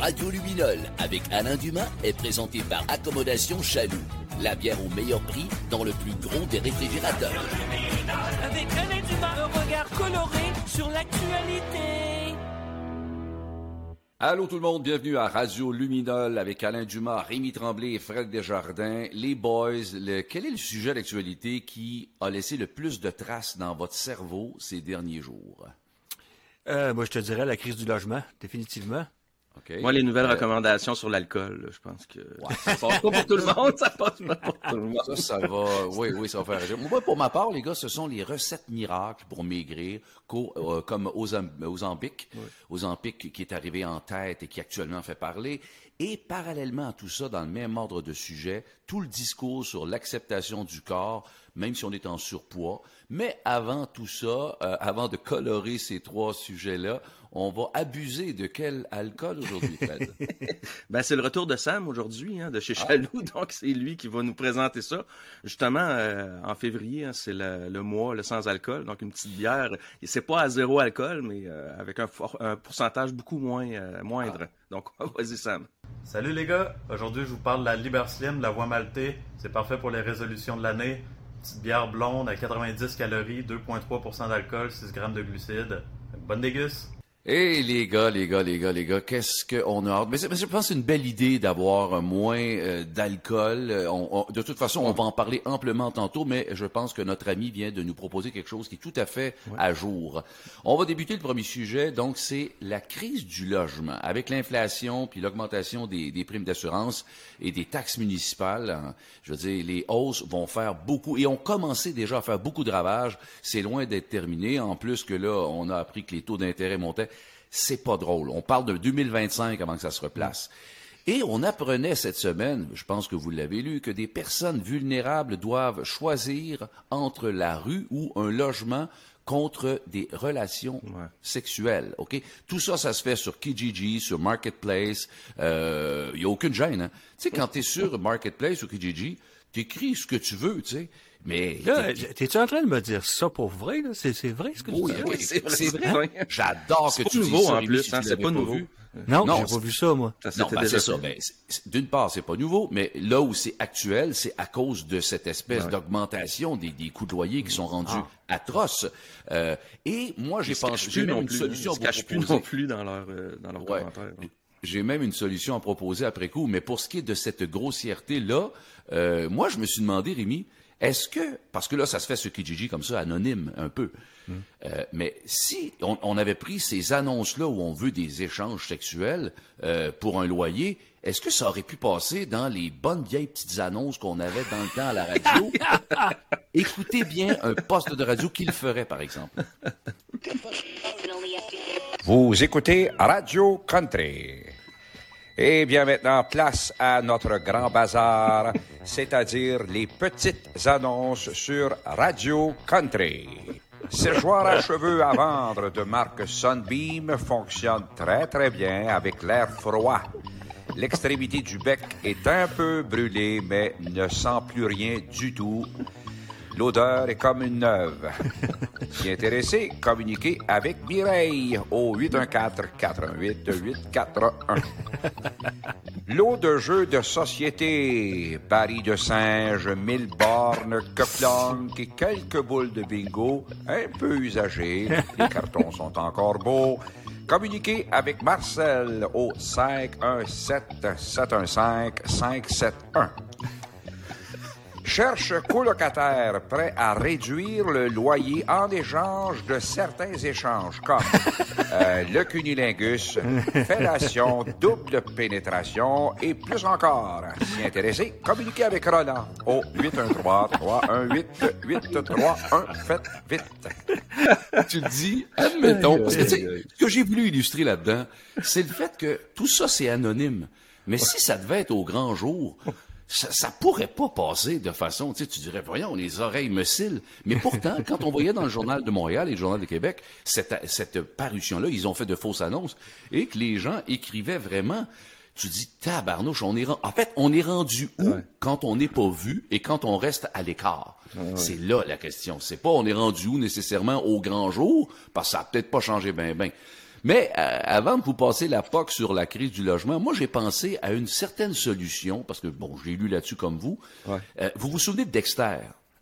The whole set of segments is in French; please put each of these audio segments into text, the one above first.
Radio Luminol avec Alain Dumas est présenté par Accommodation Chaloux. La bière au meilleur prix dans le plus gros des réfrigérateurs. Avec Alain Dumas, un regard coloré sur l'actualité. Allô tout le monde, bienvenue à Radio Luminol avec Alain Dumas, Rémi Tremblay et Fred Desjardins. Les boys, le, quel est le sujet d'actualité qui a laissé le plus de traces dans votre cerveau ces derniers jours? Euh, moi, je te dirais la crise du logement, définitivement. Moi, les nouvelles euh, recommandations sur l'alcool, je pense que ça passe pas pour tout le monde, ça passe pas pour tout le monde. Ça, ça va, oui, oui, ça va faire Moi, pour ma part, les gars, ce sont les recettes miracles pour maigrir, euh, comme Ozempic, Ozempic qui est arrivé en tête et qui actuellement fait parler. Et parallèlement à tout ça, dans le même ordre de sujet, tout le discours sur l'acceptation du corps, même si on est en surpoids. Mais avant tout ça, euh, avant de colorer ces trois sujets-là, on va abuser de quel alcool aujourd'hui, Fred? ben, c'est le retour de Sam aujourd'hui, hein, de chez ah. Chaloux. Donc, c'est lui qui va nous présenter ça. Justement, euh, en février, hein, c'est le, mois, le sans-alcool. Donc, une petite bière. C'est pas à zéro alcool, mais euh, avec un, pourcentage beaucoup moins euh, moindre. Ah. Donc, vas-y, Sam. Salut les gars. Aujourd'hui, je vous parle de la Liber Slim, la voie maltée. C'est parfait pour les résolutions de l'année. Petite bière blonde à 90 calories, 2,3% d'alcool, 6 grammes de glucides. Bonne déguste! Et les gars, les gars, les gars, les gars, qu'est-ce qu'on a hâte? Mais, je pense que c'est une belle idée d'avoir moins euh, d'alcool. Euh, de toute façon, on va en parler amplement tantôt, mais je pense que notre ami vient de nous proposer quelque chose qui est tout à fait à jour. On va débuter le premier sujet, donc c'est la crise du logement. Avec l'inflation puis l'augmentation des, des, primes d'assurance et des taxes municipales, hein, je veux dire, les hausses vont faire beaucoup et ont commencé déjà à faire beaucoup de ravages. C'est loin d'être terminé. En plus que là, on a appris que les taux d'intérêt montaient c'est pas drôle. On parle de 2025 avant que ça se replace. Et on apprenait cette semaine, je pense que vous l'avez lu, que des personnes vulnérables doivent choisir entre la rue ou un logement contre des relations sexuelles. Ok, tout ça, ça se fait sur Kijiji, sur Marketplace. Il euh, n'y a aucune gêne. Hein? Tu sais, quand tu es sur Marketplace ou Kijiji, tu écris ce que tu veux. Tu sais, mais là, t'es-tu en train de me dire ça pour vrai là? C'est vrai ce que tu dis? Oui, c'est vrai. J'adore que tu dises nouveau, en plus, hein, c'est pas nouveau. Non, non j'ai pas vu ça moi. non, ben, c'est ça. Ben, D'une part, c'est pas nouveau, mais là où c'est actuel, c'est à cause de cette espèce d'augmentation des, des coûts de loyer qui sont rendus ah. atroces. Euh, et moi, j'ai pensé, j'ai une solution. Ils se plus non plus dans leur euh, dans leurs commentaires. J'ai même une solution à proposer après coup, mais pour ce qui est de cette grossièreté là, euh, moi, je me suis demandé, Rémi, est-ce que, parce que là, ça se fait sur Kijiji comme ça, anonyme un peu, hmm. euh, mais si on, avait pris ces annonces-là où on veut des échanges sexuels euh, pour un loyer, est-ce que ça aurait pu passer dans les bonnes vieilles petites annonces qu'on avait dans le temps à la radio? Écoutez bien un poste de radio qui le ferait, par exemple. Vous écoutez Radio Country. Et bien maintenant, place à notre grand bazar, c'est-à-dire les petites annonces sur Radio Country. Séchoir à cheveux à vendre de marque Sunbeam fonctionne très très bien avec l'air froid. L'extrémité du bec est un peu brûlée, mais ne sent plus rien du tout. L'odeur est comme une neuve. Si intéressé, communiquez avec Mireille au 814-418-841. L'eau de jeu de société, Paris de singe, mille bornes, et quelques boules de bingo, un peu usagées. Les cartons sont encore beaux. Communiquez avec Marcel au 517-715-571. Cherche colocataire prêt à réduire le loyer en échange de certains échanges comme euh, le cunilingus, fellation, double pénétration et plus encore. Si intéressé, communiquez avec Roland au 813-318-8331. Faites vite. tu dis, admettons, parce que ce que j'ai voulu illustrer là-dedans, c'est le fait que tout ça, c'est anonyme. Mais si ça devait être au grand jour, ça, ça pourrait pas passer de façon, tu sais, tu dirais, voyons, les oreilles me cillent. Mais pourtant, quand on voyait dans le Journal de Montréal et le Journal de Québec cette, cette parution-là, ils ont fait de fausses annonces et que les gens écrivaient vraiment, tu dis, tabarnouche, on est rendu, en fait, on est rendu où quand on n'est pas vu et quand on reste à l'écart? C'est là la question. C'est pas on est rendu où nécessairement au grand jour, parce que ça a peut-être pas changé ben ben. Mais euh, avant de vous passer la POC sur la crise du logement, moi j'ai pensé à une certaine solution, parce que bon, j'ai lu là-dessus comme vous. Euh, vous vous souvenez de Dexter?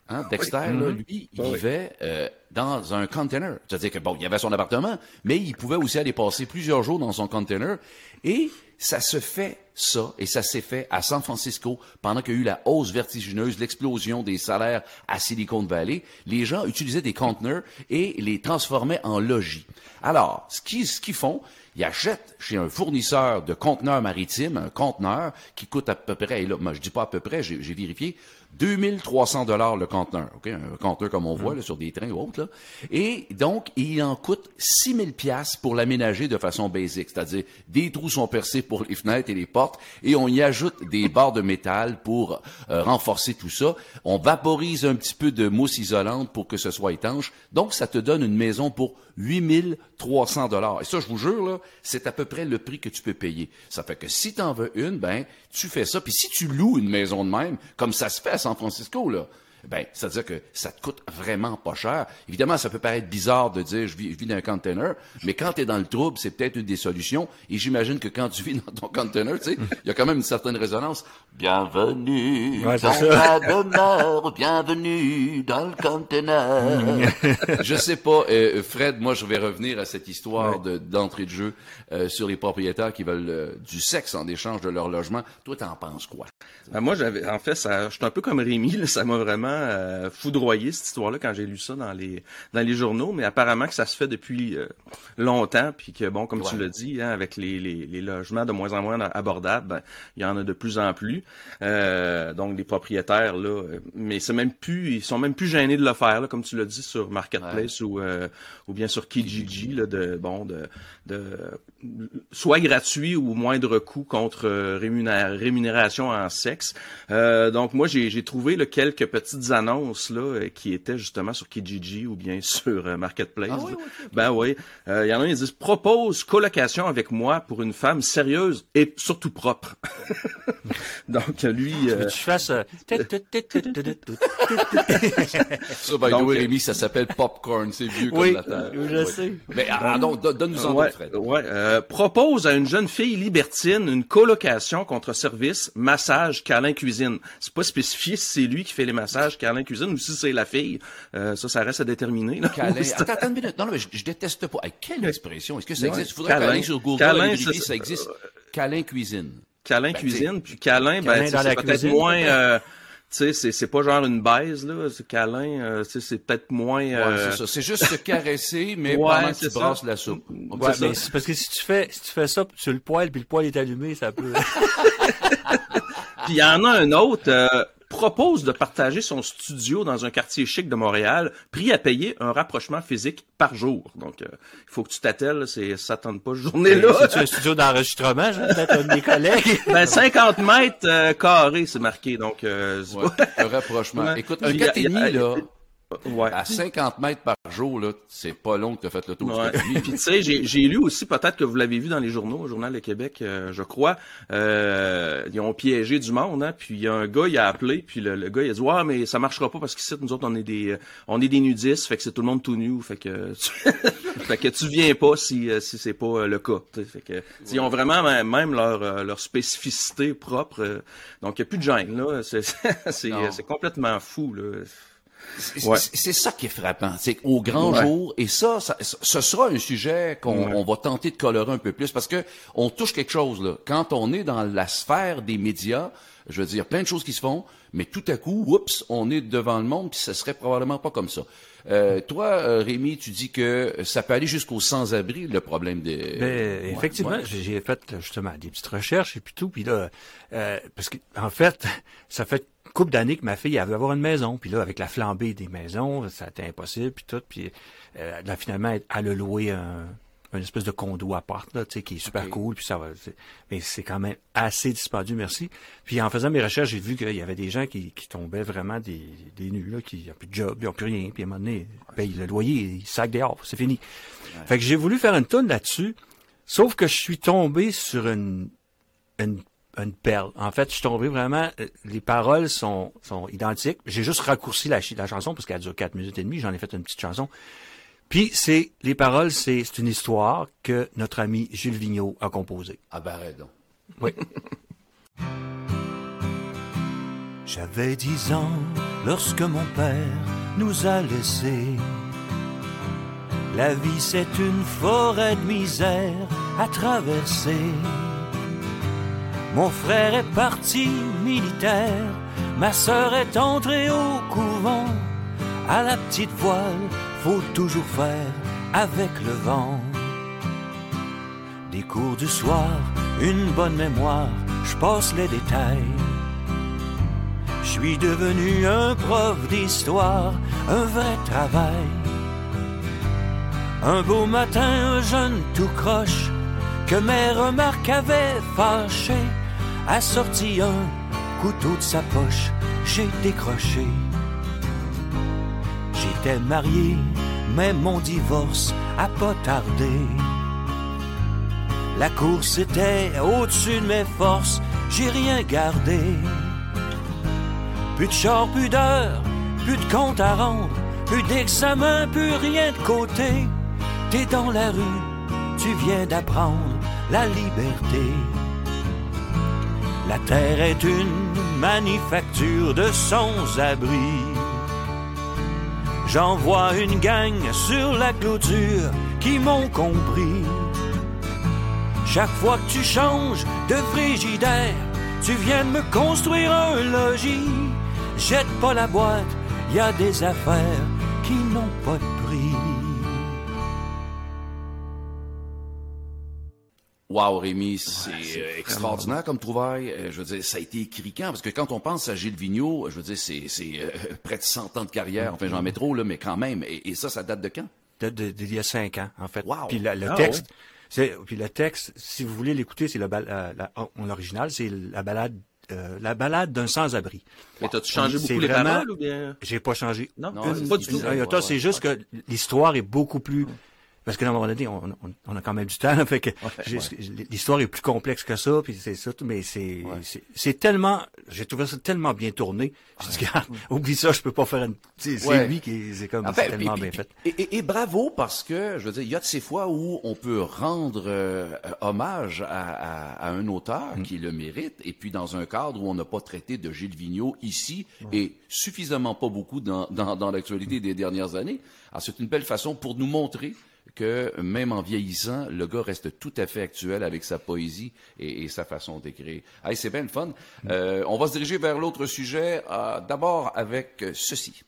Hein? Dexter, là, lui, il vivait euh, dans un container. C'est-à-dire que bon, il avait son appartement, mais il pouvait aussi aller passer plusieurs jours dans son container. Et ça se fait ça, et ça s'est fait à San Francisco pendant qu'il y a eu la hausse vertigineuse, l'explosion des salaires à Silicon Valley. Les gens utilisaient des conteneurs et les transformaient en logis. Alors, ce qu'ils ce qu'ils font, ils achètent chez un fournisseur de conteneurs maritimes un conteneur qui coûte à peu près, et là, moi, je dis pas à peu près, j'ai vérifié, 2300 dollars le conteneur, ok, un conteneur comme on voit là, sur des trains ou autres là. Et donc il en coûte 6000 pièces pour l'aménager de façon basique, c'est-à-dire des trous sont percés pour les fenêtres et les portes et on y ajoute des barres de métal pour euh, renforcer tout ça. On vaporise un petit peu de mousse isolante pour que ce soit étanche. Donc ça te donne une maison pour 8300 dollars. Et ça je vous jure là, c'est à peu près le prix que tu peux payer. Ça fait que si tu en veux une, ben tu fais ça. Puis si tu loues une maison de même, comme ça se fait à San Francisco, là, ben, ça veut dire que ça te coûte vraiment pas cher. Évidemment, ça peut paraître bizarre de dire je vis, je vis dans un container, mais quand tu es dans le trouble, c'est peut-être une des solutions. Et j'imagine que quand tu vis dans ton container, tu sais, il y a quand même une certaine résonance. Bienvenue Ouais, dans ta demeure, bienvenue dans le container. je sais pas, euh, Fred, moi je vais revenir à cette histoire de- d'entrée de jeu euh, sur les propriétaires qui veulent euh, du sexe en échange de leur logement. Toi, t'en penses quoi? Ben, moi, j'avais, en fait, ça, je suis un peu comme Rémi, là, ça m'a vraiment euh, foudroyé cette histoire-là quand j'ai lu ça dans les dans les journaux. Mais apparemment que ça se fait depuis euh, longtemps, puis que bon, comme tu l'as dit, hein, avec les, les, les logements de moins en moins abordables, ben, il y en a de plus en plus. Euh, donc les propriétaires là, mais c'est même plus, ils sont même plus gênés de le faire, là, comme tu l'as dit sur Marketplace ou ou bien sur Kijiji, là, de bon de de soit gratuit ou moindre coût contre rémunéra- rémunération en sexe. Donc moi j'ai j'ai trouvé là, quelques petites annonces là euh, qui étaient justement sur Kijiji ou bien sur euh, Marketplace. Ah oui, ok, Ben oui, Euh, il y en a ils disent propose colocation avec moi pour une femme sérieuse et surtout propre. donc lui euh, Que tu fasses... euh, Ça, by the Donc, way, euh, Rémi, ça s'appelle popcorn. C'est vieux Oui, comme la terre. je Ouais. sais. Mais ah, don- donne-nous en Ouais, d'autres, Fred. ouais, euh, propose à une jeune fille libertine une colocation contre service, massage, câlin, cuisine. C'est pas spécifié si c'est lui qui fait les massages, câlin, cuisine ou si c'est la fille. Euh, ça, ça reste à déterminer. là. Câlin. Attends, attends une minute. Non, non, mais je, je déteste pas. Hey, quelle expression? Est-ce que ça Ouais. existe? Il faudrait aller sur Google c'est- si ça existe. Câlin cuisine. câlin, Ben, cuisine, puis Câlin ben, c'est peut-être moins... euh, tu sais, c'est, c'est pas genre une baise, là. C'est câlin, euh, tu sais, c'est peut-être moins... Ouais, euh, c'est ça. C'est juste se caresser, mais Ouais, pendant que c'est tu ça. brasses la soupe. Donc, Ouais, c'est ça. mais c'est parce que si tu fais si tu fais ça sur le poêle puis le poêle est allumé, ça peut. Puis il y en a un autre, euh, propose de partager son studio dans un quartier chic de Montréal, prix à payer un rapprochement physique par jour. Donc, euh, il faut que tu t'attelles, c'est, ça tente pas cette journée-là. C'est un studio d'enregistrement, j'ai peut-être un de mes collègues? ben, 50 mètres euh, carrés, c'est marqué. Donc, euh, c'est Ouais, un rapprochement. Ouais. Écoute, un Puis, y a- 4,5, y a- là, ouais. à 50 mètres par jour, là, c'est pas long que tu as fait le tour Ouais. du 4,5. Puis tu sais, j'ai, j'ai lu aussi, peut-être que vous l'avez vu dans les journaux, au Journal de Québec, euh, je crois, euh, ils ont piégé du monde, hein, puis il y a un gars, il a appelé, puis le, le gars, il a dit, ouais, mais ça marchera pas parce qu'ici, nous autres, on est des, euh, on est des nudistes, fait que c'est tout le monde tout nu, fait que, tu, fait que tu viens pas si, euh, si c'est pas euh, le cas, tu sais, fait que, tu sais, ils ont vraiment même, leur, euh, leur spécificité propre, euh, donc il y a plus de gêne, là, c'est, c'est complètement fou, là. C'est Ouais. ça qui est frappant. C'est qu'au grand Ouais. jour, et ça, ça, ce sera un sujet qu'on Ouais. on va tenter de colorer un peu plus parce que on touche quelque chose là. Quand on est dans la sphère des médias, je veux dire, plein de choses qui se font, mais tout à coup, oups, on est devant le monde, puis ça serait probablement pas comme ça. Euh, toi, euh, Rémi, tu dis que ça peut aller jusqu'au sans-abri, le problème des... Ben, Ouais, effectivement, ouais. j'ai fait justement des petites recherches et puis tout, puis là, euh, parce que en fait, ça fait une couple d'années que ma fille elle veut avoir une maison, puis là, avec la flambée des maisons, ça a été impossible, puis tout, puis euh, là, finalement, elle a loué un, une espèce de condo à part, là, tu sais, qui est super cool, puis ça va, mais c'est quand même assez dispendieux, merci. Puis en faisant mes recherches, j'ai vu qu'il y avait des gens qui, qui tombaient vraiment des, des nus, là, qui n'ont plus de job, ils n'ont plus rien, puis à un moment donné, ils payent le loyer, ils sacent dehors, c'est fini. Fait que j'ai voulu faire une tonne là-dessus, sauf que je suis tombé sur une, une, une perle. En fait, je suis tombé vraiment, euh, les paroles sont, sont identiques. J'ai juste raccourci la, la chanson parce qu'elle dure 4 minutes et demie, j'en ai fait une petite chanson. Puis c'est les paroles, c'est c'est une histoire que notre ami Gilles Vigneault a composée. Ah ben donc. Oui. J'avais dix ans lorsque mon père nous a laissés. La vie c'est une forêt de misère à traverser. Mon frère est parti militaire, ma sœur est entrée au couvent. À la petite voile, faut toujours faire avec le vent. Des cours du soir, une bonne mémoire, je passe les détails. Je suis devenu un prof d'histoire, un vrai travail. Un beau matin, un jeune tout croche, que mes remarques avaient fâché, a sorti un couteau de sa poche, j'ai décroché. J'étais marié, mais mon divorce a pas tardé. La course était au-dessus de mes forces, j'ai rien gardé. Plus de char, plus d'heures, plus de compte à rendre, plus d'examen, plus rien de côté. T'es dans la rue, tu viens d'apprendre la liberté. La terre est une manufacture de sans-abri. J'en vois une gang sur la clôture qui m'ont compris. Chaque fois que tu changes de frigidaire, tu viens de me construire un logis. Jette pas la boîte, y a des affaires qui n'ont pas de Wow, Rémi, c'est euh, extraordinaire comme trouvaille. Euh, je veux dire, ça a été écrit quand? Parce que quand on pense à Gilles Vigneault, je veux dire, c'est c'est, euh, près de 100 ans de carrière. Enfin, j'en mets trop, là, mais quand même. Et, et ça, ça date de quand? De- de- d'il y a cinq ans, en fait. Wow. Puis la- le Ah, texte, c'est, puis le texte, si vous voulez l'écouter, c'est le bal- euh, la- en original, c'est la balade, euh, la balade d'un sans-abri. Mais t'as-tu changé beaucoup les vraiment- paroles ou bien? J'ai pas changé. Non, Non, pas- du c'est- tout. c'est- iota, ouais, c'est ouais. juste que l'histoire est beaucoup plus. Parce que à un moment donné, on, on- on a quand même du temps, là, fait que l'histoire est plus complexe que ça, puis c'est ça, tout, mais c'est tellement, j'ai trouvé ça tellement bien tourné. Je dis, regarde, oublie ça, je peux pas faire une. C'est lui qui c'est comme Enfin, tellement et- bien fait. Et, et- et bravo parce que, je veux dire, il y a de ces fois où on peut rendre euh, hommage à, à- à un auteur Mm. qui le mérite, et puis dans un cadre où on n'a pas traité de Gilles Vigneault ici, et suffisamment pas beaucoup dans, dans, dans l'actualité des dernières années. Alors, c'est une belle façon pour nous montrer que même en vieillissant, le gars reste tout à fait actuel avec sa poésie et, sa façon d'écrire. Hey, c'est bien le fun. Euh, on va se diriger vers l'autre sujet, euh, d'abord avec ceci.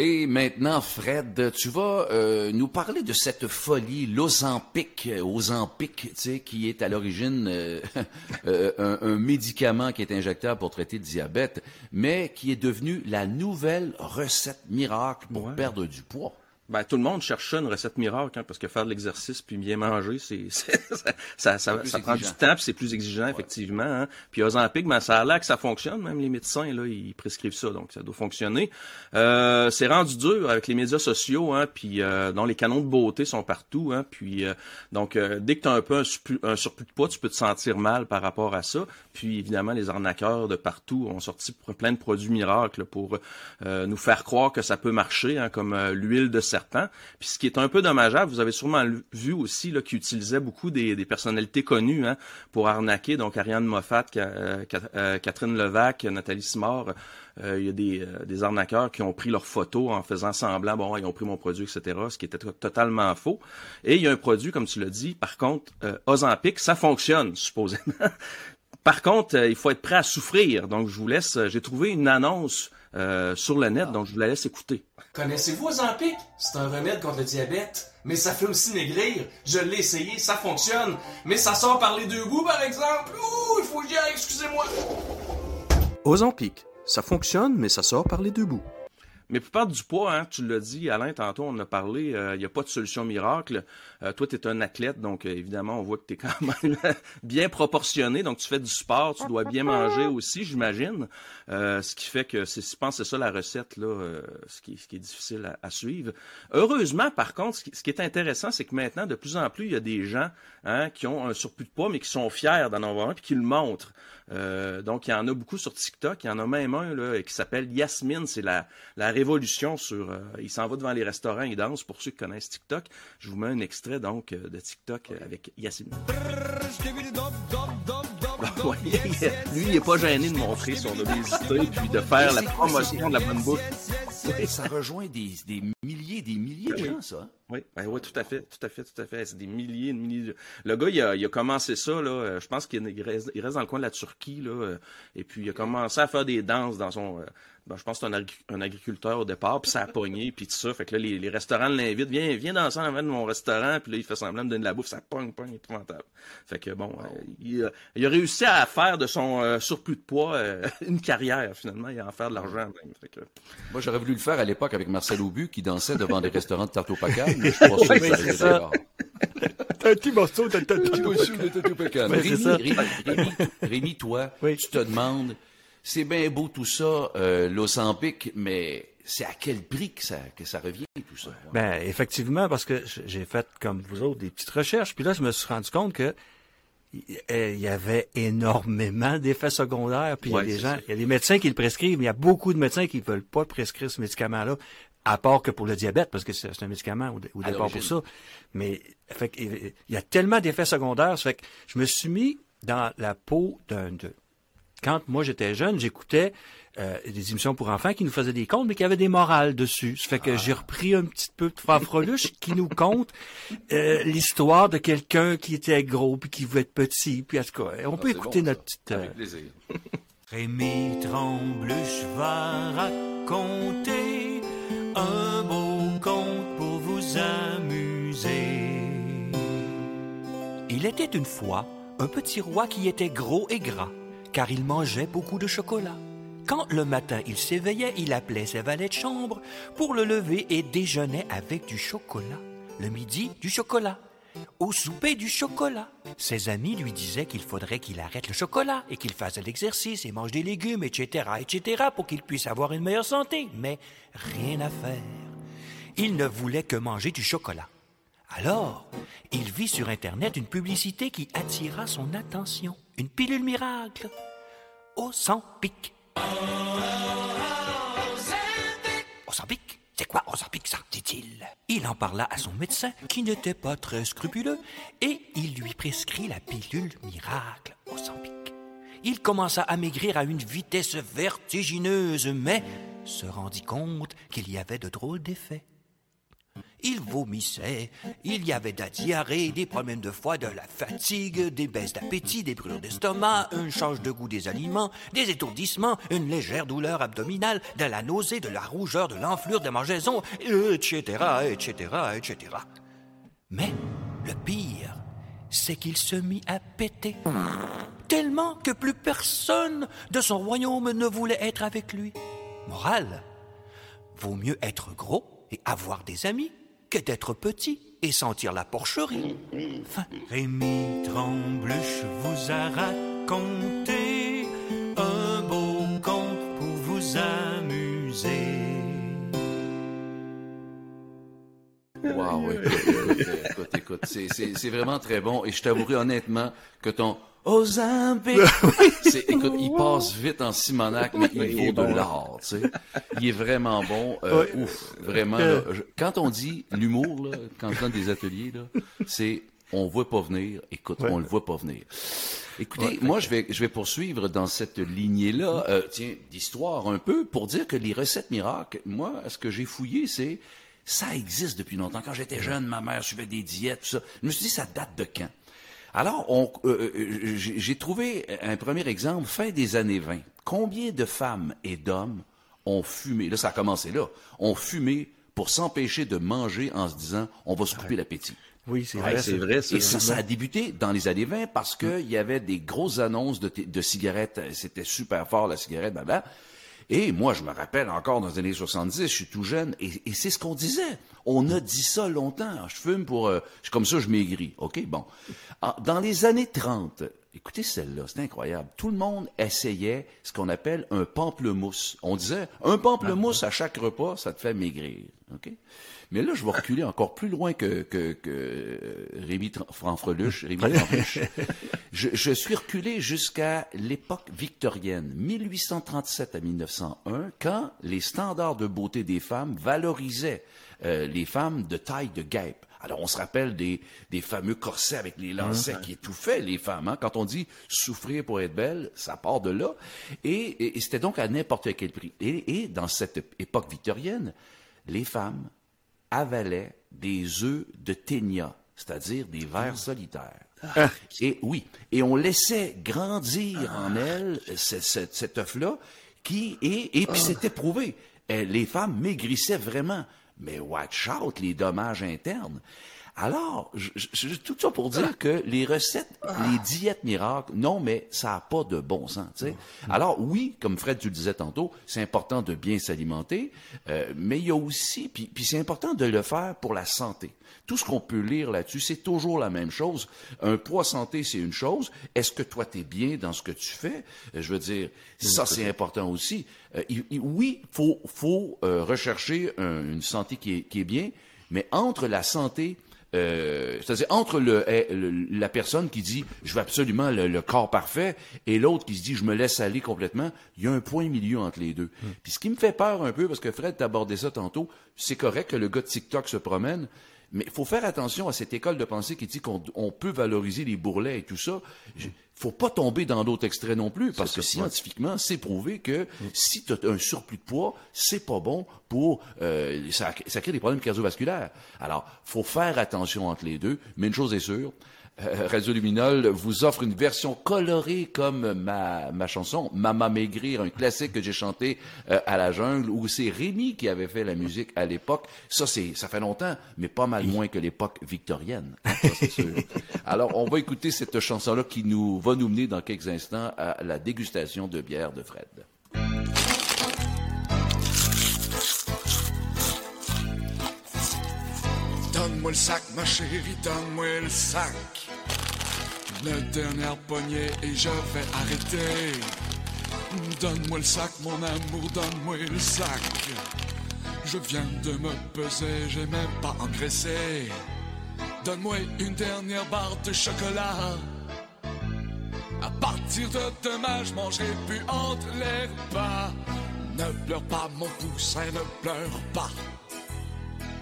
Et maintenant, Fred, tu vas euh, nous parler de cette folie, l'Ozempic, euh, Ozempic, tu sais, qui est à l'origine euh, un, un médicament qui est injectable pour traiter le diabète, mais qui est devenu la nouvelle recette miracle pour perdre du poids. Ben, tout le monde cherche ça, une recette miracle, hein, parce que faire de l'exercice puis bien manger, c'est, c'est- ça, ça, ça, prend du temps puis c'est plus exigeant, effectivement. Hein. Puis Ozempic, ben, ça a l'air que ça fonctionne. Même les médecins, là, ils prescrivent ça, donc ça doit fonctionner. Euh, c'est rendu dur avec les médias sociaux, hein, puis euh, dont les canons de beauté sont partout. Hein, puis euh, donc, euh, dès que tu as un peu un, surplus- un surplus de poids, tu peux te sentir mal par rapport à ça. Puis évidemment, les arnaqueurs de partout ont sorti plein de produits miracles pour euh, nous faire croire que ça peut marcher, hein, comme euh, l'huile de serpent. Puis ce qui est un peu dommageable, vous avez sûrement vu aussi là, qu'ils utilisaient beaucoup des, personnalités connues hein, pour arnaquer. Donc Ariane Moffat, euh, euh, Catherine Levac, Nathalie Simard. Euh, il y a des, arnaqueurs qui ont pris leurs photos en faisant semblant, bon, ils ont pris mon produit, etc., ce qui était to- totalement faux. Et il y a un produit, comme tu l'as dit, par contre, euh, Ozempic, ça fonctionne, supposément. Par contre, il faut être prêt à souffrir. Donc, je vous laisse. J'ai trouvé une annonce euh, sur le net, donc je vous la laisse écouter. Connaissez-vous Ozempic? C'est un remède contre le diabète. Mais ça fait aussi maigrir. Je l'ai essayé, ça fonctionne. Mais ça sort par les deux bouts, par exemple. Ouh, il faut que j'y aille, excusez-moi. Ozempic, ça fonctionne, mais ça sort par les deux bouts. Mais pour perdre du poids, hein, tu l'as dit, Alain, tantôt, on en a parlé, euh, il n'y a pas de solution miracle. Euh, toi, tu es un athlète, donc euh, évidemment, on voit que tu es quand même bien proportionné. Donc, tu fais du sport, tu dois bien manger aussi, j'imagine. ce qui fait que, je pense que c'est ça la recette, là, ce, qui, ce qui est difficile à, suivre. Heureusement, par contre, ce qui, est intéressant, c'est que maintenant, de plus en plus, il y a des gens hein, qui ont un surplus de poids, mais qui sont fiers d'en avoir un, puis qui le montrent. Donc, il y en a beaucoup sur TikTok. Il y en a même un là, qui s'appelle Yasmine. C'est la, la révolution sur... Euh, il s'en va devant les restaurants, il danse. Pour ceux qui connaissent TikTok, je vous mets un extrait donc euh, de TikTok avec Yacine. lui, il n'est pas gêné de montrer son obésité puis de faire la promotion de la bonne bouffe. Ça rejoint des, des milliers des milliers de gens, ça. Oui, ben oui, tout à fait, tout à fait, tout à fait. C'est des milliers, de milliers. De... Le gars, il a, il a commencé ça là. Euh, je pense qu'il reste, il reste dans le coin de la Turquie là, et puis il a commencé à faire des danses dans son ben, je pense que c'est un, agriculteur au départ, puis ça a pogné, puis tout ça. Fait que là, les, restaurants l'invitent, viens, viens danser en de mon restaurant, puis là, il fait semblant de donner de la bouffe, ça pogne, pogne, épouvantable. Fait que bon, euh, il, a réussi à faire de son euh, surplus de poids euh, une carrière, finalement, et à en faire de l'argent même. Fait que... Moi, j'aurais voulu le faire à l'époque avec Marcel Aubu, qui dansait devant des restaurants de tarte au pacal, mais je pense que ça. T'as un petit morceau de tarte au pacal. Rémi, Rémi, Rémi, toi, tu te demandes c'est bien beau tout ça, euh, mais c'est à quel prix que ça, que ça revient tout ça? Ben, effectivement, parce que j'ai fait, comme vous autres, des petites recherches, puis là, je me suis rendu compte que il y avait énormément d'effets secondaires, puis il y a des gens, il y a des médecins qui le prescrivent, mais il y a beaucoup de médecins qui veulent pas prescrire ce médicament-là, à part que pour le diabète, parce que c'est un médicament au, départ pour ça. Mais fait, il y a tellement d'effets secondaires, fait que je me suis mis dans la peau d'un quand moi j'étais jeune, j'écoutais euh, des émissions pour enfants qui nous faisaient des contes, mais qui avaient des morales dessus. Ça fait que j'ai repris un petit peu de Fanfreluche qui nous conte euh, l'histoire de quelqu'un qui était gros puis qui voulait être petit. Puis en tout cas, on ah, peut écouter notre petite. Avec euh, plaisir. Rémi Trembluche va raconter un beau conte pour vous amuser. Il était une fois un petit roi qui était gros et gras car il mangeait beaucoup de chocolat. Quand le matin il s'éveillait, il appelait ses valets de chambre pour le lever et déjeunait avec du chocolat. Le midi, du chocolat. Au souper, du chocolat. Ses amis lui disaient qu'il faudrait qu'il arrête le chocolat et qu'il fasse de l'exercice et mange des légumes, etc., etc., pour qu'il puisse avoir une meilleure santé. Mais rien à faire. Il ne voulait que manger du chocolat. Alors, il vit sur Internet une publicité qui attira son attention. Une pilule miracle. Au pique C'est quoi pique ça? dit-il. Il en parla à son médecin, qui n'était pas très scrupuleux, et il lui prescrit la pilule miracle pique. Il commença à maigrir à une vitesse vertigineuse, mais se rendit compte qu'il y avait de drôles d'effets. Il vomissait, il y avait de la diarrhée, des problèmes de foie, de la fatigue, des baisses d'appétit, des brûlures d'estomac, un change de goût des aliments, des étourdissements, une légère douleur abdominale, de la nausée, de la rougeur, de l'enflure, de mangeaison, etc., etc., etc. Mais le pire, c'est qu'il se mit à péter. Tellement que plus personne de son royaume ne voulait être avec lui. Morale, vaut mieux être gros et avoir des amis que d'être petit et sentir la porcherie. Enfin, Rémi Trembluche vous a raconté un beau conte pour vous amuser. Wow, écoute, écoute, écoute, c'est vraiment très bon et je t'avouerai honnêtement que ton Ozempic. écoute, il passe vite en Simonac, mais il vaut de l'art, tu sais. Il est vraiment bon. Euh, ouf, vraiment. quand on dit l'humour, quand on donne des ateliers, c'est on voit pas venir. Écoute, on le voit pas venir. Écoutez, moi, je vais, je vais poursuivre dans cette lignée-là, euh, tiens, d'histoire un peu, pour dire que les recettes miracles, moi, ce que j'ai fouillé, c'est ça existe depuis longtemps. Quand j'étais jeune, ma mère suivait des diètes, tout ça. Je me suis dit, ça date de quand? Alors, euh, euh, j'ai trouvé un premier exemple fin des années 20. Combien de femmes et d'hommes on fumait. Là, ça a commencé là. On fumait pour s'empêcher de manger en se disant, on va se couper l'appétit. Oui, c'est Ouais, vrai. c'est vrai. Et ça, ça a débuté dans les années 20 parce qu'il y avait des grosses annonces de, cigarettes. C'était super fort, la cigarette, blabla. Et moi, je me rappelle encore dans les années 70, je suis tout jeune, et, et c'est ce qu'on disait. On a dit ça longtemps. Je fume pour... euh, comme ça, je maigris. OK, bon. Ah, Dans les années 30, écoutez celle-là, c'est incroyable. Tout le monde essayait ce qu'on appelle un pamplemousse. On disait, un pamplemousse à chaque repas, ça te fait maigrir. OK? Mais là, je vais reculer encore plus loin que, que, que euh, Rémi Franfreluche, Rémi Franfreluche. Je, je suis reculé jusqu'à l'époque victorienne, 1837 à 1901, quand les standards de beauté des femmes valorisaient euh, les femmes de taille de guêpe. Alors, on se rappelle des, des fameux corsets avec les lancets qui étouffaient les femmes. hein. Quand on dit souffrir pour être belle, ça part de là. Et, et- et c'était donc à n'importe quel prix. Et, et dans cette époque victorienne, les femmes avalaient des œufs de ténia, c'est-à-dire des vers solitaires. Et oui, et on laissait grandir en elle ce- ce- cet œuf-là, qui et, et puis c'était prouvé. Euh, Les femmes maigrissaient vraiment, mais watch out les dommages internes. Alors, je, je- tout ça pour dire que les recettes, les diètes miracles, non, mais ça n'a pas de bon sens. tu sais. Alors oui, comme Fred, tu le disais tantôt, c'est important de bien s'alimenter, euh, mais il y a aussi, puis, puis c'est important de le faire pour la santé. Tout ce qu'on peut lire là-dessus, c'est toujours la même chose. Un poids santé, c'est une chose. Est-ce que toi, tu es bien dans ce que tu fais? Euh, Je veux dire, ça, c'est important aussi. Euh, il- il- oui, faut, faut euh, rechercher un- une santé qui est, qui est bien, mais entre la santé euh, c'est-à-dire entre le, eh, le- la personne qui dit je veux absolument le, le corps parfait et l'autre qui se dit je me laisse aller complètement, il y a un point milieu entre les deux. Puis ce qui me fait peur un peu, parce que Fred t'abordait ça tantôt, c'est correct que le gars de TikTok se promène, mais il faut faire attention à cette école de pensée qui dit qu'on on peut valoriser les bourrelets et tout ça. Il faut pas tomber dans l'autre extrait non plus, parce que scientifiquement, c'est prouvé que si tu as un surplus de poids, c'est pas bon pour... euh, ça, ça crée des problèmes cardiovasculaires. Alors, faut faire attention entre les deux, mais une chose est sûre, Radio Luminol vous offre une version colorée comme ma, ma chanson Maman Maigrir, un classique que j'ai chanté euh, à la jungle, où c'est Rémi qui avait fait la musique à l'époque. Ça, c'est, ça fait longtemps, mais pas mal moins que l'époque victorienne. hein, ça, c'est sûr. Alors, on va écouter cette chanson-là qui nous va nous mener dans quelques instants à la dégustation de bière de Fred. Donne-moi le sac, ma chérie, donne-moi le sac. La dernière poignée et je vais arrêter. Donne-moi le sac, mon amour, donne-moi le sac. Je viens de me peser, j'ai même pas engraissé. Donne-moi une dernière barre de chocolat. À partir de demain, je mangerai plus entre les repas. Ne pleure pas, mon poussin, ne pleure pas.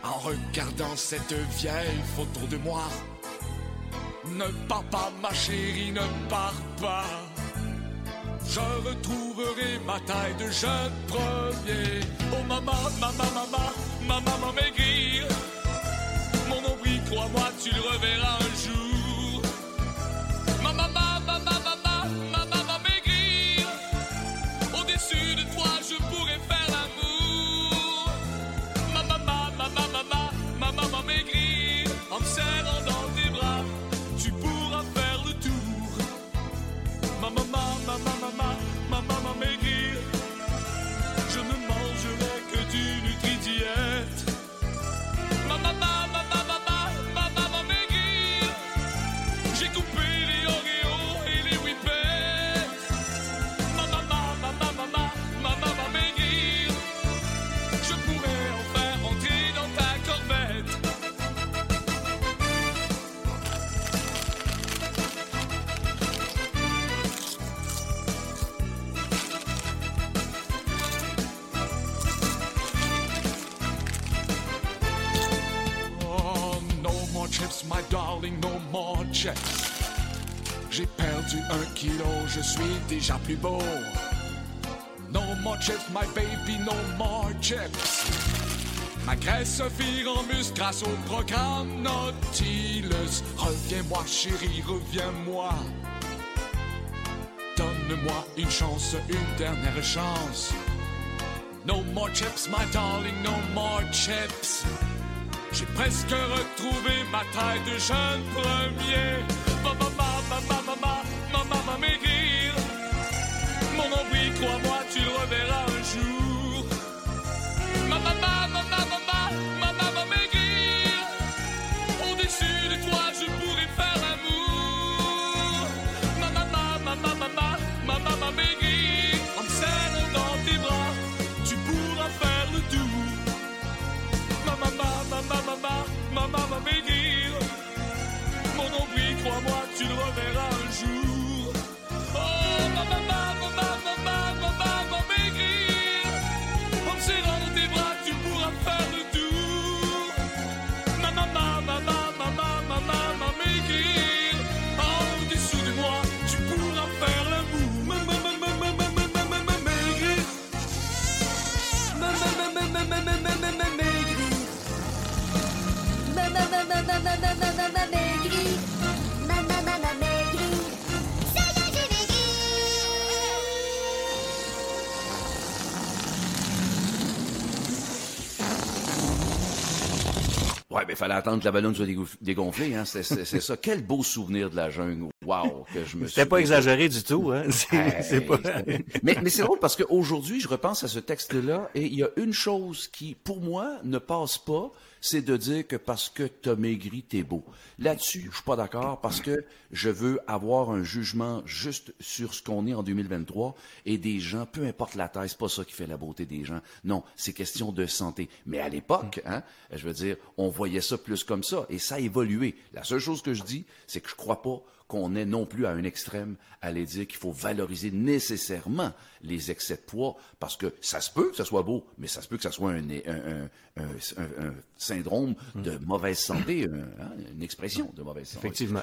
En regardant cette vieille photo de moi, ne pars pas, ma chérie, ne pars pas. Je retrouverai ma taille de jeune premier. Oh maman, maman, maman, ma maman maigrir. Mon nombril, crois-moi, tu le reverras plus beau. No more chips, my baby, no more chips. Ma graisse se vire en muscle grâce au programme Nautilus. Reviens-moi, chérie, reviens-moi. Donne-moi une chance, une dernière chance. No more chips, my darling, no more chips. J'ai presque retrouvé ma taille de jeune premier. Maman, Ouais, mais fallait attendre que la ballonne soit dégonflée, hein. C'est, ça. Quel beau souvenir de la jungle. Wow, que je me C'était pas exagéré du tout, hein. Hey, pas... mais, mais c'est drôle parce qu'aujourd'hui, je repense à ce texte-là et il y a une chose qui, pour moi, ne passe pas, c'est de dire que parce que t'as maigri, t'es beau. Là-dessus, je suis pas d'accord parce que je veux avoir un jugement juste sur ce qu'on est en 2023 et des gens, peu importe la taille, c'est pas ça qui fait la beauté des gens. Non, c'est question de santé. Mais à l'époque, hein, je veux dire, on voyait ça plus comme ça et ça a évolué. La seule chose que je dis, c'est que je crois pas qu'on est non plus à un extrême à aller dire qu'il faut valoriser nécessairement les excès de poids, parce que ça se peut que ça soit beau, mais ça se peut que ça soit un, un, un, un- un- un syndrome de mauvaise santé, un- hein, une expression de mauvaise santé. Effectivement.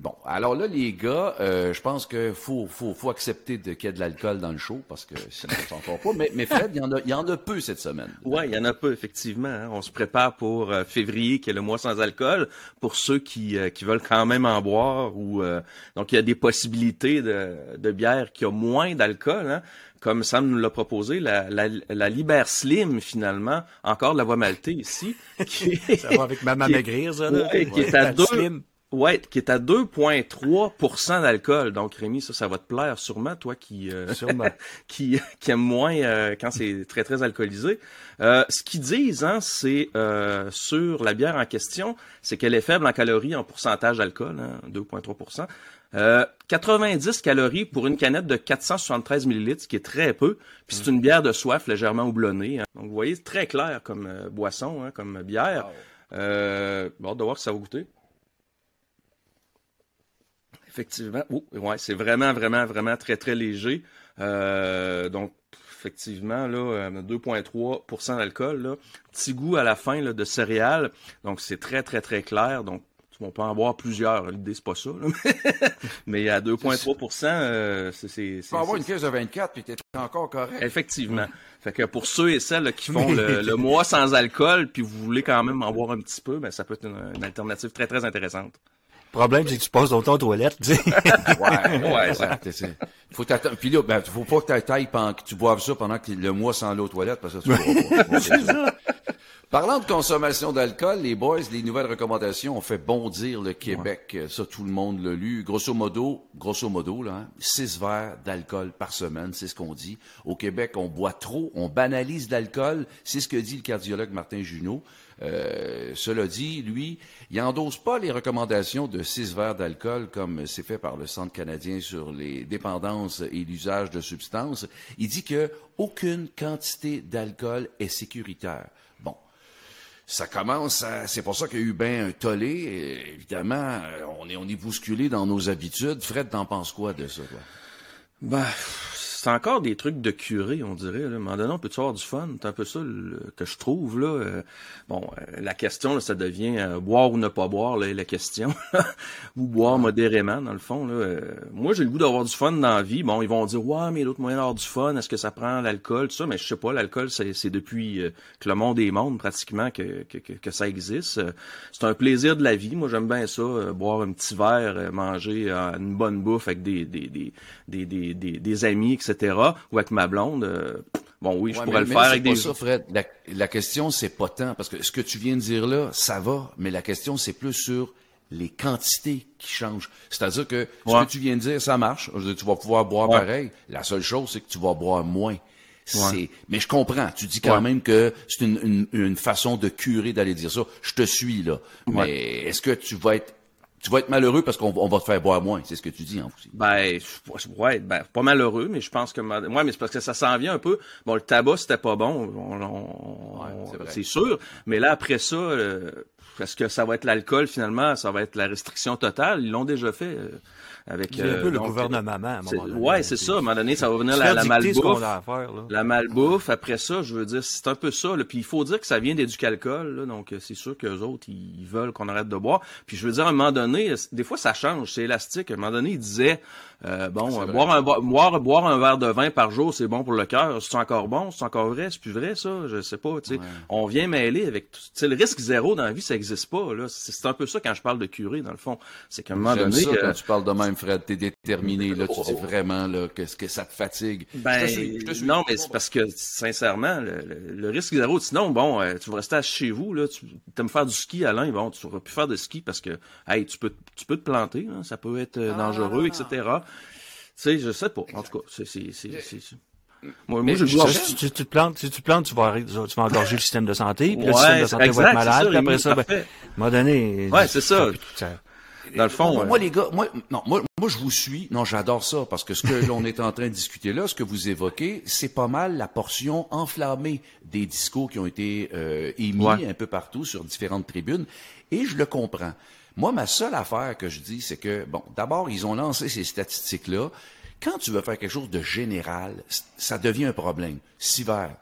Bon, alors là, les gars, euh, je pense que faut, faut, faut accepter de- qu'il y ait de l'alcool dans le show, parce que sinon, on s'en sort pas. Mais, mais Fred, il y, en a, il y en a peu cette semaine. Ouais, il y en a pas effectivement. hein. On se prépare pour euh, février, qui est le mois sans alcool, pour ceux qui, euh, qui veulent quand même en boire. Ou euh, donc il y a des possibilités de, de bière qui a moins d'alcool. Hein. Comme Sam nous l'a proposé, la, la, la Liber Slim finalement, encore de la voie maltée ici, qui est, Ça va avec Maman Maigrir, ça, là? ouais, qui est à La deux, Slim. Ouais, qui est à 2,3% d'alcool. Donc, Rémi, ça, ça va te plaire sûrement, toi qui euh, Sûrement. qui, qui aime moins euh, quand c'est très, très alcoolisé. Euh, ce qu'ils disent, hein, c'est euh, sur la bière en question, c'est qu'elle est faible en calories, en pourcentage d'alcool, hein, 2,3% euh, 90 calories pour une canette de 473 millilitres, ce qui est très peu. Puis c'est une bière de soif légèrement houblonnée. hein. Donc, vous voyez, très clair comme euh, boisson, hein, comme bière. Euh, bon, de voir que ça va goûter. Effectivement. Oh, ouais, c'est vraiment, vraiment, vraiment très, très léger. Euh, donc, effectivement, là, euh, 2,3% d'alcool. Là. Petit goût à la fin là, de céréales. Donc, c'est très, très, très clair. Donc, on peut en boire plusieurs. L'idée, c'est pas ça. là. Mais à 2,3 euh, c'est... Tu peux avoir une caisse de 24 puis t'es encore correct. Effectivement. Fait que pour ceux et celles là, qui font le, le mois sans alcool, puis vous voulez quand même en boire un petit peu, ben ça peut être une, une alternative très très intéressante. Le problème, c'est que tu passes ton temps aux toilettes, tu sais. Ouais, Ouais, exact. Faut t'attendre. Puis là, ben, faut pas que tu tailles pendant que tu boives ça pendant que le mois sans l'eau aux toilettes, parce que tu pourras pas. C'est ça. Parlant de consommation d'alcool, les boys, les nouvelles recommandations ont fait bondir le Québec. Ça, tout le monde l'a lu. Grosso modo, grosso modo, là, hein, six verres d'alcool par semaine, c'est ce qu'on dit. Au Québec, on boit trop, on banalise l'alcool. C'est ce que dit le cardiologue Martin Junot. Euh, cela dit, lui, il endosse pas les recommandations de six verres d'alcool comme c'est fait par le Centre canadien sur les dépendances et l'usage de substances. Il dit que aucune quantité d'alcool est sécuritaire. Bon, ça commence. C'est pour ça qu'il y a eu bien un tollé. Évidemment, on est, on est bousculé dans nos habitudes. Fred, t'en penses quoi de ça, toi? Ben, c'est encore des trucs de curé, on dirait. Là. À un moment donné, on peut avoir du fun? C'est un peu ça le- que je trouve. Là. Euh, bon, euh, la question, là, ça devient euh, boire ou ne pas boire, là, la question. ou boire modérément, dans le fond. Là. Euh, moi, j'ai le goût d'avoir du fun dans la vie. Bon, ils vont dire, ouais, mais l'autre moyen d'avoir du fun, est-ce que ça prend l'alcool, tout ça? Mais je sais pas, l'alcool, c'est, depuis euh, que le monde est monde, pratiquement, que, que, que, que ça existe. C'est un plaisir de la vie. Moi, j'aime bien ça, boire un petit verre, manger une bonne bouffe avec des, des, des, des, des, des, des amis, etc., ou avec ma blonde. euh, Bon, oui, je Ouais, pourrais mais- le mais faire avec pas des... ça, Fred. La, la question, c'est pas tant, parce que ce que tu viens de dire là, ça va, mais la question, c'est plus sur les quantités qui changent. C'est-à-dire que ce Ouais. que tu viens de dire, ça marche. Je dire, tu vas pouvoir boire Ouais. pareil. La seule chose, c'est que tu vas boire moins. Ouais. mais je comprends. Tu dis quand Ouais. même que c'est une, une, une façon de curer d'aller dire ça. Je te suis, là. Ouais. Mais est-ce que tu vas être, tu vas être malheureux parce qu'on va- te faire boire moins? C'est ce que tu dis, en aussi. Ben, je- ouais, ben, pas malheureux, mais je pense que, ouais, mais c'est parce que ça s'en vient un peu. Bon, le tabac, c'était pas bon, on- on- on- c'est sûr. Mais là, après ça, euh, est-ce que ça va être l'alcool finalement? Ça va être la restriction totale? Ils l'ont déjà fait. Euh, avec C'est un peu le donc, gouvernement, à un c'est- moment donné. Ouais, c'est ça. À un moment donné, ça va venir la, la malbouffe. a à faire, là. La malbouffe, après ça, je veux dire, c'est un peu ça. Là. Puis il faut dire que ça vient d'éducalcool, là, donc euh, c'est sûr qu'eux autres, ils veulent qu'on arrête de boire. Puis je veux dire, à un moment donné, euh, des fois ça change, c'est élastique. À un moment donné, ils disaient, euh, bon, euh, boire, un, bo- boire, boire un verre de vin par jour, c'est bon pour le cœur. C'est encore bon, c'est encore vrai, c'est plus vrai ça, je sais pas. tu sais. On vient mêler avec, tout- tu sais, le risque zéro dans la vie, ça existe pas. Là, c'est un peu ça quand je parle de curé dans le fond. C'est qu'à un moment donné, ça euh, quand tu parles de même, Fred. T'es déterminé, là. Tu dis vraiment, là, que, que ça te fatigue. Ben, je te suis, je te suis. non, mais c'est parce que, sincèrement, le, le- le risque zéro, sinon, bon, euh, tu vas rester chez vous, là, tu aimes faire du ski, Alain, bon, tu auras plus faire de ski parce que, hey, tu peux, tu peux te planter, hein, ça peut être euh, Ah. dangereux, etc. Tu sais, je sais pas, en tout cas, c'est, Moi, moi, je. Ça, si tu, tu te plantes, si tu te plantes, tu vas, tu vas engorger le système de santé, puis le Ouais, système de santé exact, va être malade, ça, puis après ça, ben, à un moment donné... Ouais, c'est ça. ça- Dans le fond, moi, euh, moi, les gars, moi, non, moi, moi, je vous suis. Non, j'adore ça parce que ce que l'on est en train de discuter là, ce que vous évoquez, c'est pas mal la portion enflammée des discours qui ont été euh, émis Ouais. un peu partout sur différentes tribunes, et je le comprends. Moi, ma seule affaire que je dis, c'est que bon, d'abord, ils ont lancé ces statistiques là. Quand tu veux faire quelque chose de général, ça devient un problème. Sévère.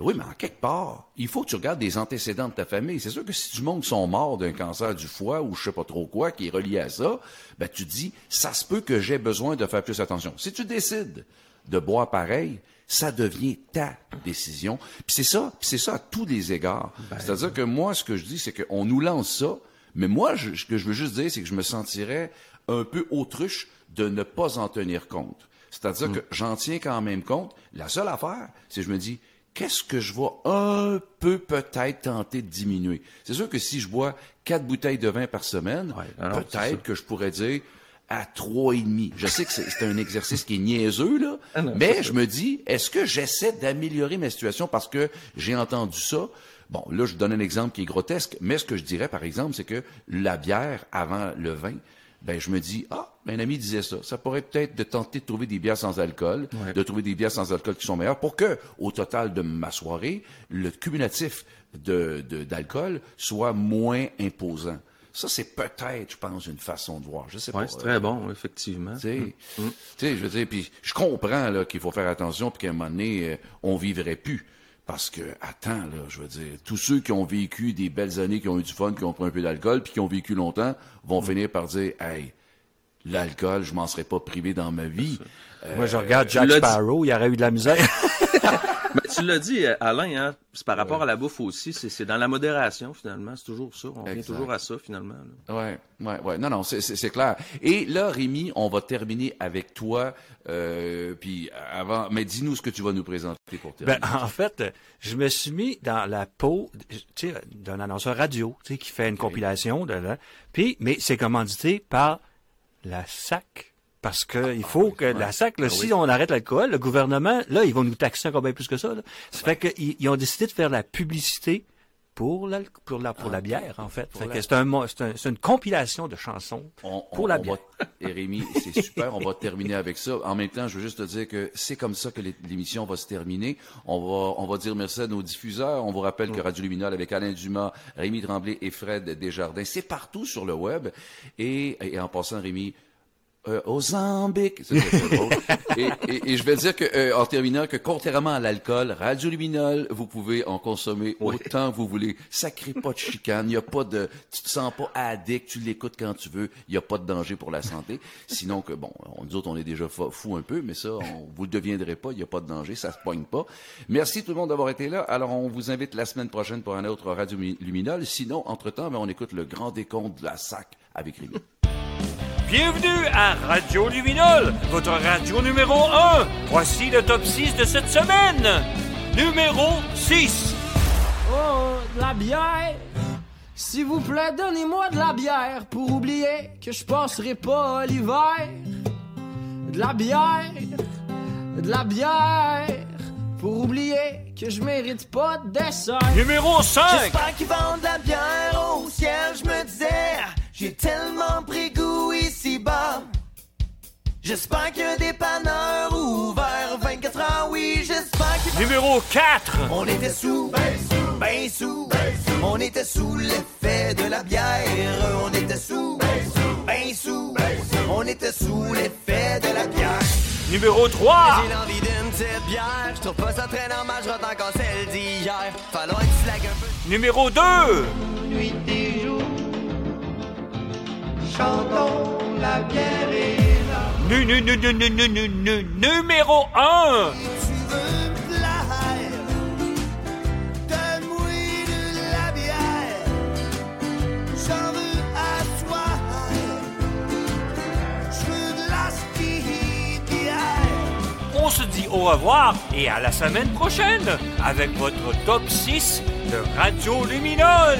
Oui, mais en quelque part, il faut que tu regardes des antécédents de ta famille. C'est sûr que si du monde sont morts d'un cancer du foie ou je sais pas trop quoi qui est relié à ça, ben tu te dis, ça se peut que j'ai besoin de faire plus attention. Si tu décides de boire pareil, ça devient ta décision. Puis c'est ça, puis c'est ça à tous les égards. C'est-à-dire que moi, ce que je dis, c'est qu'on nous lance ça, mais moi, je- ce que je veux juste dire, c'est que je me sentirais un peu autruche de ne pas en tenir compte. C'est-à-dire que j'en tiens quand même compte. La seule affaire, c'est que je me dis, qu'est-ce que je vais un peu peut-être tenter de diminuer? C'est sûr que si je bois quatre bouteilles de vin par semaine, peut-être que je pourrais dire à trois et demi. Je sais que c'est un exercice qui est niaiseux, là, Ah non, mais je me dis, est-ce que j'essaie d'améliorer ma situation parce que j'ai entendu ça? Bon, là, je donne un exemple qui est grotesque, mais ce que je dirais, par exemple, c'est que la bière avant le vin, ben, je me dis, ah, un ami disait ça. Ça pourrait peut-être de tenter de trouver des bières sans alcool, Ouais. de trouver des bières sans alcool qui sont meilleures pour que, au total de ma soirée, le cumulatif de, d'alcool soit moins imposant. Ça, c'est peut-être, je pense, une façon de voir. Je sais ouais, pas. c'est très bon, effectivement. Tu sais, Mm. tu sais, je veux dire, puis je comprends là qu'il faut faire attention, puis qu'à un moment donné, euh, on vivrait plus. Parce que, attends, là, je veux dire, tous ceux qui ont vécu des belles années, qui ont eu du fun, qui ont pris un peu d'alcool, puis qui ont vécu longtemps, vont finir par dire, hey, l'alcool, je m'en serais pas privé dans ma vie. Euh, Moi, je regarde tu Jack. Sparrow, il aurait eu de la misère. Tu l'as dit, euh, Alain, hein, c'est par rapport à la bouffe aussi, c'est, c'est dans la modération, finalement. C'est toujours ça. On vient Exact. toujours à ça, finalement. là. Ouais, ouais, ouais. Non, non, c'est, c'est, c'est clair. Et là, Rémi, on va terminer avec toi. Euh, puis avant, mais dis-nous ce que tu vas nous présenter pour terminer. Ben, en fait, je me suis mis dans la peau tu sais, d'un annonceur radio tu sais, qui fait une compilation. De, là. Puis, mais c'est commandité par la SAC. Parce que il faut que la SAC, là, Ah si on arrête l'alcool, le gouvernement, là, ils vont nous taxer encore bien plus que ça. Là. Ça fait qu'ils ils ont décidé de faire la publicité pour la, pour la, pour la bière, en fait. Fait la- que c'est un, un- une compilation de chansons On- pour la on bière. va- et Rémi, c'est super, on va terminer avec ça. En même temps, je veux juste te dire que c'est comme ça que l'é- l'émission va se terminer. On va, on va dire merci à nos diffuseurs. On vous rappelle que Radio Luminol avec Alain Dumas, Rémi Tremblay et Fred Desjardins, c'est partout sur le web. Et, et en passant, Rémi, euh, au Zambique. C'est- c'est- c'est drôle. et, et- et je vais dire que, euh, en terminant, que contrairement à l'alcool, Radio Luminol, vous pouvez en consommer autant que vous voulez. Ça crée pas de chicane. Il y a pas de, tu te sens pas addict. Tu l'écoutes quand tu veux. Il y a pas de danger pour la santé. Sinon que, bon, on, nous autres, on est déjà fou un peu, mais ça, on, vous le deviendrez pas. Il y a pas de danger. Ça se poigne pas. Merci tout le monde d'avoir été là. Alors, on vous invite la semaine prochaine pour un autre Radio Mi- Luminol. Sinon, entre-temps, ben, on écoute le grand décompte de la SAC avec Rémi. Bienvenue à Radio Luminol, votre radio numéro 1. Voici le top 6 de cette semaine. Numéro 6. Oh, de la bière. S'il vous plaît, donnez-moi de la bière pour oublier que je passerai pas l'hiver. De la bière, de la bière pour oublier que je mérite pas de dessert. Numéro 5. J'espère qu'ils vendent de la bière au ciel, je me disais. J'ai tellement pris. J'espère qu'il y a des panneurs ouverts 24 heures, oui, j'espère qu'il Numéro 4. On était sous, ben sous, ben sous, On était sous l'effet de la bière. On était sous, ben sous, On était sous l'effet de la bière. Numéro 3. J'ai l'envie d'une petite bière. Je trouve pas ça très normal, je rate encore celle d'hier. Falloir que tu slack un peu. Numéro 2. Nuit et jour. Chantons la bière et numéro 1 On se dit au revoir et à la semaine prochaine avec votre top 6 de Radio Luminol.